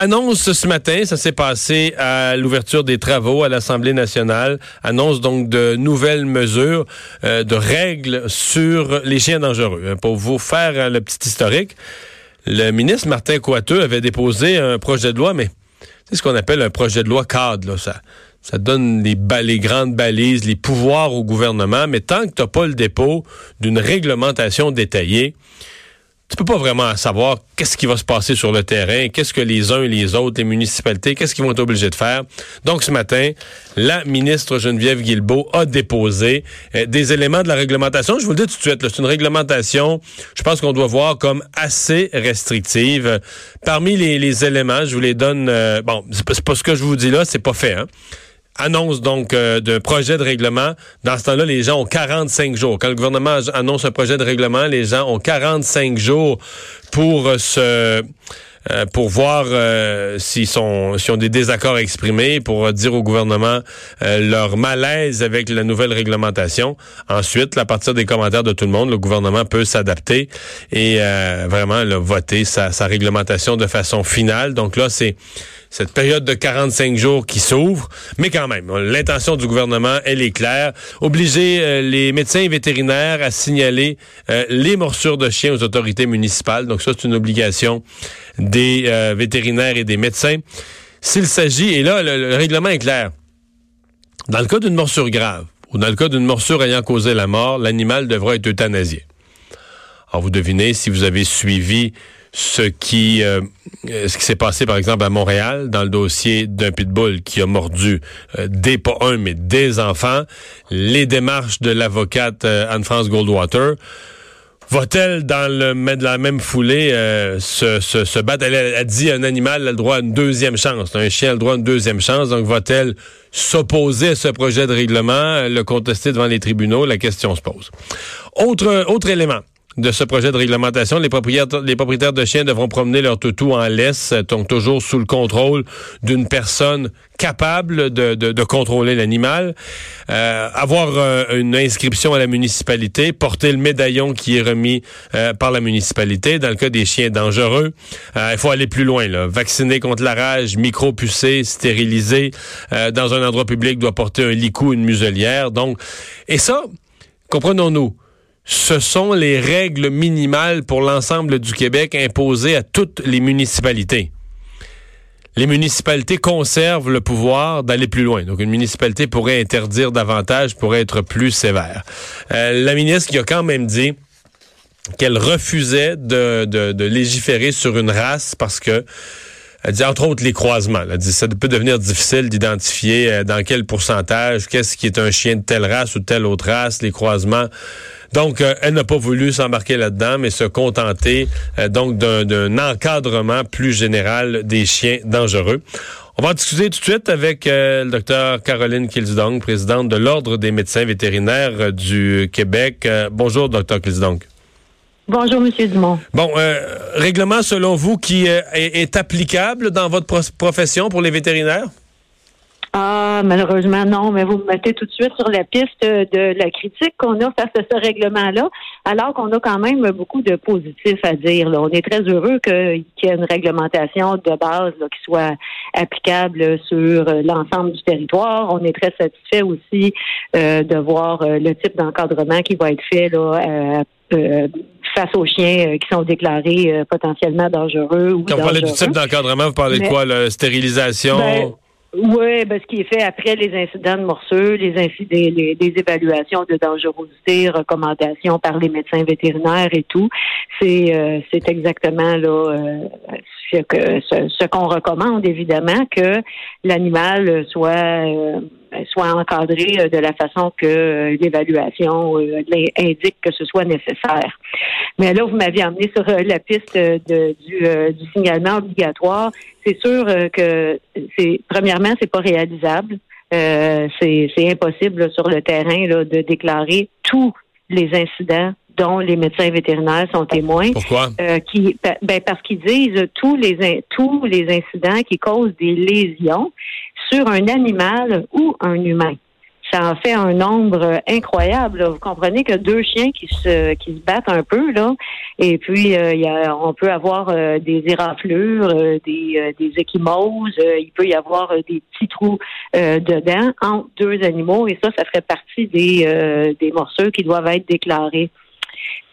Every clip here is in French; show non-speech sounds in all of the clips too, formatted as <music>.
Annonce ce matin, ça s'est passé à l'ouverture des travaux à l'Assemblée nationale. Annonce donc de nouvelles mesures, euh, de règles sur les chiens dangereux. Hein, pour vous faire euh, le petit historique, le ministre Martin Coiteux avait déposé un projet de loi, mais c'est ce qu'on appelle un projet de loi cadre. Là, ça, ça donne les, les grandes balises, les pouvoirs au gouvernement, mais tant que tu pas le dépôt d'une réglementation détaillée, tu peux pas vraiment savoir qu'est-ce qui va se passer sur le terrain, qu'est-ce que les uns et les autres, les municipalités, qu'est-ce qu'ils vont être obligés de faire. Donc ce matin, la ministre Geneviève Guilbeault a déposé euh, des éléments de la réglementation. Je vous le dis tout de suite, c'est une réglementation, je pense qu'on doit voir comme assez restrictive. Parmi les, éléments, je vous les donne, euh, bon, c'est pas ce que je vous dis là, c'est pas fait, hein annonce donc euh, de projet de règlement. Dans ce temps-là, les gens ont 45 jours. Quand le gouvernement annonce un projet de règlement, les gens ont 45 jours pour euh, se euh, pour voir s'ils sont s'ils ont des désaccords exprimés, pour dire au gouvernement leur malaise avec la nouvelle réglementation. Ensuite, à partir des commentaires de tout le monde, le gouvernement peut s'adapter et vraiment voter sa, sa réglementation de façon finale. Donc là, c'est cette période de 45 jours qui s'ouvre, mais quand même, l'intention du gouvernement, elle est claire. Obliger euh, les médecins vétérinaires à signaler euh, les morsures de chiens aux autorités municipales. Donc ça, c'est une obligation des euh, vétérinaires et des médecins. S'il s'agit, et là, le, règlement est clair. Dans le cas d'une morsure grave, ou dans le cas d'une morsure ayant causé la mort, l'animal devra être euthanasié. Alors, vous devinez, si vous avez suivi ce qui euh, ce qui s'est passé par exemple à Montréal dans le dossier d'un pitbull qui a mordu euh, des pas un mais des enfants, les démarches de l'avocate euh, Anne-France Goldwater Va-t-elle dans le de la même foulée se, se, battre? Elle a, dit un animal a le droit à une deuxième chance. Un chien a le droit à une deuxième chance. Donc va-t-elle s'opposer à ce projet de règlement, le contester devant les tribunaux? La question se pose. Autre, autre élément de ce projet de réglementation. Les propriétaires, de chiens devront promener leur toutou en laisse, donc toujours sous le contrôle d'une personne capable de, contrôler l'animal, euh, avoir euh, une inscription à la municipalité, porter le médaillon qui est remis euh, par la municipalité dans le cas des chiens dangereux. il faut aller plus loin, là. vacciner contre la rage, micro-pucer, stériliser dans un endroit public doit porter un licou, une muselière. Donc, et ça, comprenons-nous ce sont les règles minimales pour l'ensemble du Québec imposées à toutes les municipalités. Les municipalités conservent le pouvoir d'aller plus loin. Donc, une municipalité pourrait interdire davantage, pourrait être plus sévère. Euh, la ministre qui a quand même dit qu'elle refusait de, légiférer sur une race parce que elle dit entre autres les croisements. Elle dit ça peut devenir difficile d'identifier euh, dans quel pourcentage, qu'est-ce qui est un chien de telle race ou telle autre race, les croisements. Donc, euh, elle n'a pas voulu s'embarquer là-dedans, mais se contenter euh, donc d'un encadrement plus général des chiens dangereux. On va en discuter tout de suite avec le docteur Caroline Kilsdong, présidente de l'Ordre des médecins vétérinaires du Québec. bonjour, docteur Kilsdong. Bonjour, Monsieur Dumont. Bon, euh, règlement selon vous qui euh, est, applicable dans votre profession pour les vétérinaires? Ah, malheureusement, non, mais vous me mettez tout de suite sur la piste de la critique qu'on a face à ce règlement-là, alors qu'on a quand même beaucoup de positifs à dire. On est très heureux qu'il y ait une réglementation de base qui soit applicable sur l'ensemble du territoire. On est très satisfait aussi euh, de voir le type d'encadrement qui va être fait là, face aux chiens euh, qui sont déclarés euh, potentiellement dangereux. Ou Quand vous parlez du type d'encadrement, vous parlez de quoi? La stérilisation? Ben, oui, ben, ce qui est fait après les incidents de morsure, les, les, les, évaluations de dangerosité, recommandations par les médecins vétérinaires et tout, c'est euh, exactement là ce que ce, qu'on recommande évidemment que l'animal soit soit encadré de la façon que l'évaluation indique que ce soit nécessaire. Mais là, vous m'aviez amené sur euh, la piste de, du, euh, du, signalement obligatoire. C'est sûr euh, que c'est premièrement, c'est pas réalisable. c'est impossible sur le terrain là, de déclarer tous les incidents dont les médecins vétérinaires sont témoins. Pourquoi? qui, ben, parce qu'ils disent tous les tous les incidents qui causent des lésions sur un animal ou un humain. ça en fait un nombre incroyable. Vous comprenez que deux chiens qui se qui se battent un peu là, et puis euh, y a, on peut avoir euh, des éraflures, euh, des des échymoses, il peut y avoir des petits trous dedans entre deux animaux, et ça, ça ferait partie des des morsures qui doivent être déclarées.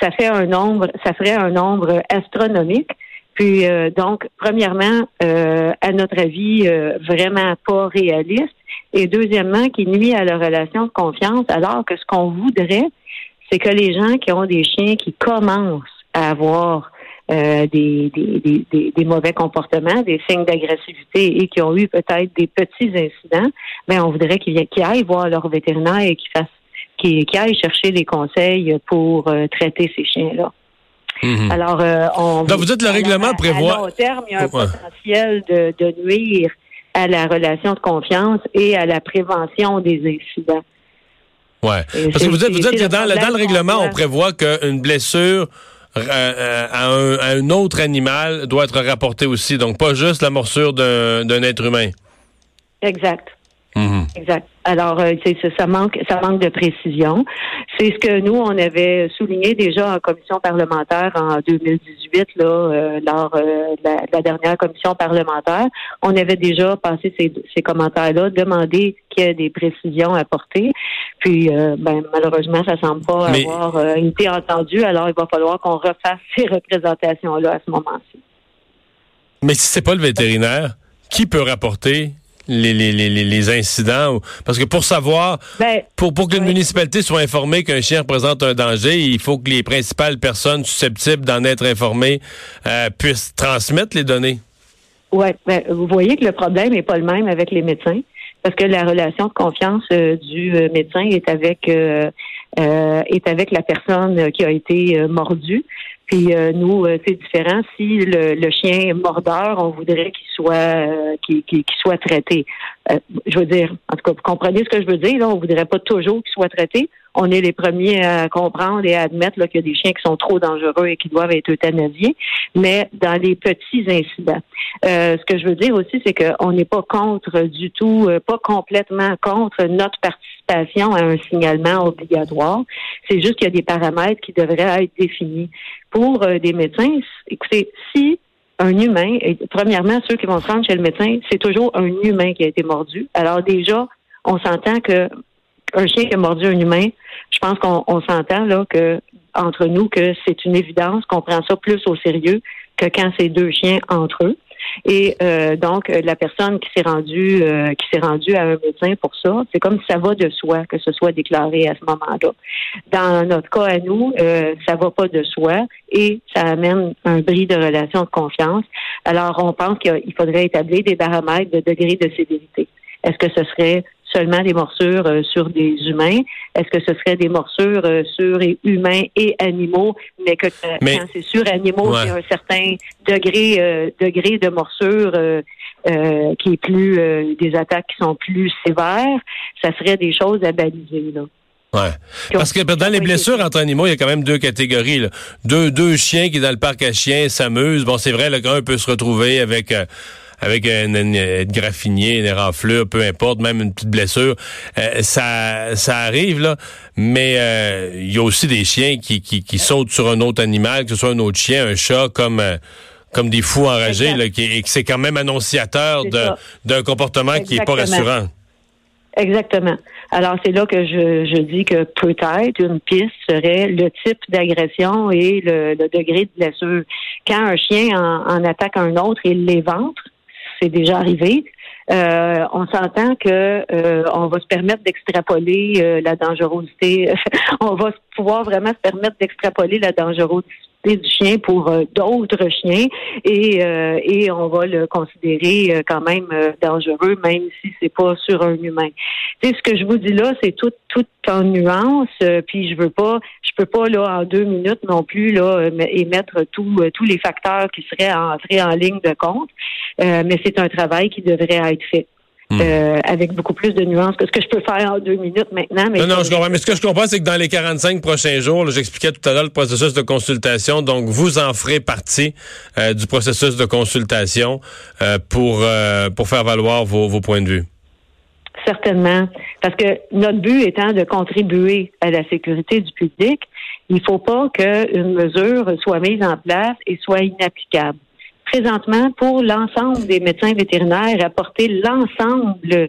Ça fait un nombre, ça ferait un nombre astronomique. Puis donc, premièrement, à notre avis, vraiment pas réaliste et deuxièmement, qui nuit à la relation de confiance, alors que ce qu'on voudrait, c'est que les gens qui ont des chiens qui commencent à avoir euh, des, des, des, des, mauvais comportements, des signes d'agressivité et qui ont eu peut-être des petits incidents, mais ben, on voudrait qu'ils aillent voir leur vétérinaire et qu'ils fassent qu'ils aillent chercher des conseils pour euh, traiter ces chiens-là. Mhm. Alors, euh, on. vous dites le règlement prévoit. À long terme, il y a un potentiel de, de nuire à la relation de confiance et à la prévention des incidents. Oui. Parce que vous dites, vous dites que dans, le règlement, on prévoit qu'une blessure euh, euh, à, un, autre animal doit être rapportée aussi. Donc, pas juste la morsure d'un être humain. Exact. Mhm. Exact. Alors, euh, ça manque, ça manque de précision. C'est ce que nous, on avait souligné déjà en commission parlementaire en 2018, là, euh, lors euh, de la, dernière commission parlementaire. On avait déjà passé ces, ces commentaires-là, demandé qu'il y ait des précisions apportées. Puis, ben, malheureusement, ça semble pas avoir été entendu. Alors, il va falloir qu'on refasse ces représentations-là à ce moment-ci. Mais si c'est pas le vétérinaire, qui peut rapporter les, les, les, les, incidents? Parce que pour savoir, ben, pour, pour que une municipalité soit informée qu'un chien représente un danger, il faut que les principales personnes susceptibles d'en être informées euh, puissent transmettre les données. Oui, ben, vous voyez que le problème n'est pas le même avec les médecins, parce que la relation de confiance euh, du euh, médecin est avec est avec la personne qui a été mordue. Puis euh, nous, euh, c'est différent. Si le, le, chien mordeur, on voudrait qu'il soit euh, qu'il soit traité. Je veux dire, en tout cas, vous comprenez ce que je veux dire. Là, on voudrait pas toujours qu'il soit traité. On est les premiers à comprendre et à admettre qu'il y a des chiens qui sont trop dangereux et qui doivent être euthanasiés. Mais dans les petits incidents, ce que je veux dire aussi, c'est qu'on n'est pas contre du tout, pas complètement contre notre participation à un signalement obligatoire. C'est juste qu'il y a des paramètres qui devraient être définis pour euh, des médecins, écoutez, si un humain, premièrement, ceux qui vont se rendre chez le médecin, c'est toujours un humain qui a été mordu. Alors déjà, on s'entend que un chien qui a mordu un humain, je pense qu'on s'entend là que entre nous que c'est une évidence qu'on prend ça plus au sérieux que quand c'est deux chiens entre eux. Et euh, donc, la personne qui s'est rendue, euh, qui s'est rendue à un médecin pour ça, c'est comme ça va de soi que ce soit déclaré à ce moment-là. Dans notre cas à nous, euh, ça va pas de soi et ça amène un bris de relation de confiance. Alors, on pense qu'il faudrait établir des paramètres de degré de sévérité. Est-ce que ce serait seulement des morsures euh, sur des humains? Est-ce que ce serait des morsures euh, sur humains et animaux, mais que quand c'est sur animaux, il y a un certain degré, euh, degré de morsure qui est plus des attaques qui sont plus sévères, ça serait des choses à baliser là. Ouais. Parce que dans les blessures entre animaux, il y a quand même deux catégories. Deux, deux chiens qui, dans le parc à chiens, s'amusent. Bon, c'est vrai, le gars peut se retrouver avec avec un, un, graffinier, une éraflure, peu importe, même une petite blessure, euh, ça, ça arrive là. Mais euh, il y a aussi des chiens qui, qui, qui, sautent sur un autre animal, que ce soit un autre chien, un chat, comme euh, comme des fous enragés, là, qui, et que c'est quand même annonciateur d'un comportement qui est pas rassurant. Exactement. Alors c'est là que je, je dis que peut-être une piste serait le type d'agression et le, le, degré de blessure. Quand un chien en, en attaque un autre et l'éventre, c'est déjà arrivé. Euh, on s'entend que euh, on va se permettre d'extrapoler euh, la dangerosité. <laughs> on va pouvoir vraiment se permettre d'extrapoler la dangerosité du chien pour euh, d'autres chiens et, euh, et on va le considérer euh, quand même dangereux, même si c'est pas sur un humain. Tu sais, ce que je vous dis là, c'est tout, tout en nuance, puis je veux pas, je peux pas là en deux minutes non plus là émettre tous tous les facteurs qui seraient entrés en ligne de compte, mais c'est un travail qui devrait être fait. Hmm. Euh, avec beaucoup plus de nuances que ce que je peux faire en deux minutes maintenant. Mais non, non, je comprends. Mais ce que je comprends, c'est que dans les 45 prochains jours, j'expliquais tout à l'heure le processus de consultation, donc vous en ferez partie euh, du processus de consultation euh, pour, pour faire valoir vos, vos points de vue. Certainement. Parce que notre but étant de contribuer à la sécurité du public, il ne faut pas qu'une mesure soit mise en place et soit inapplicable. Présentement, pour l'ensemble des médecins vétérinaires, apporter l'ensemble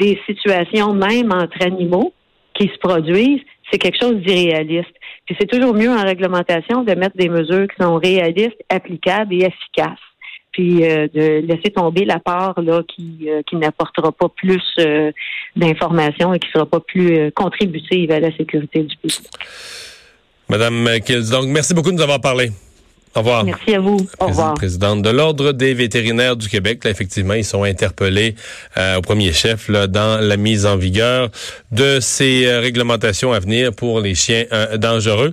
des situations même entre animaux qui se produisent, c'est quelque chose d'irréaliste. Puis c'est toujours mieux en réglementation de mettre des mesures qui sont réalistes, applicables et efficaces puis euh, de laisser tomber la part là qui, euh, qui n'apportera pas plus euh, d'informations et qui sera pas plus contributive à la sécurité du public. Madame Kills, donc merci beaucoup de nous avoir parlé. Au revoir. Merci à vous. Au revoir. Présidente de l'Ordre des vétérinaires du Québec. Là, effectivement, ils sont interpellés au premier chef là, dans la mise en vigueur de ces réglementations à venir pour les chiens dangereux.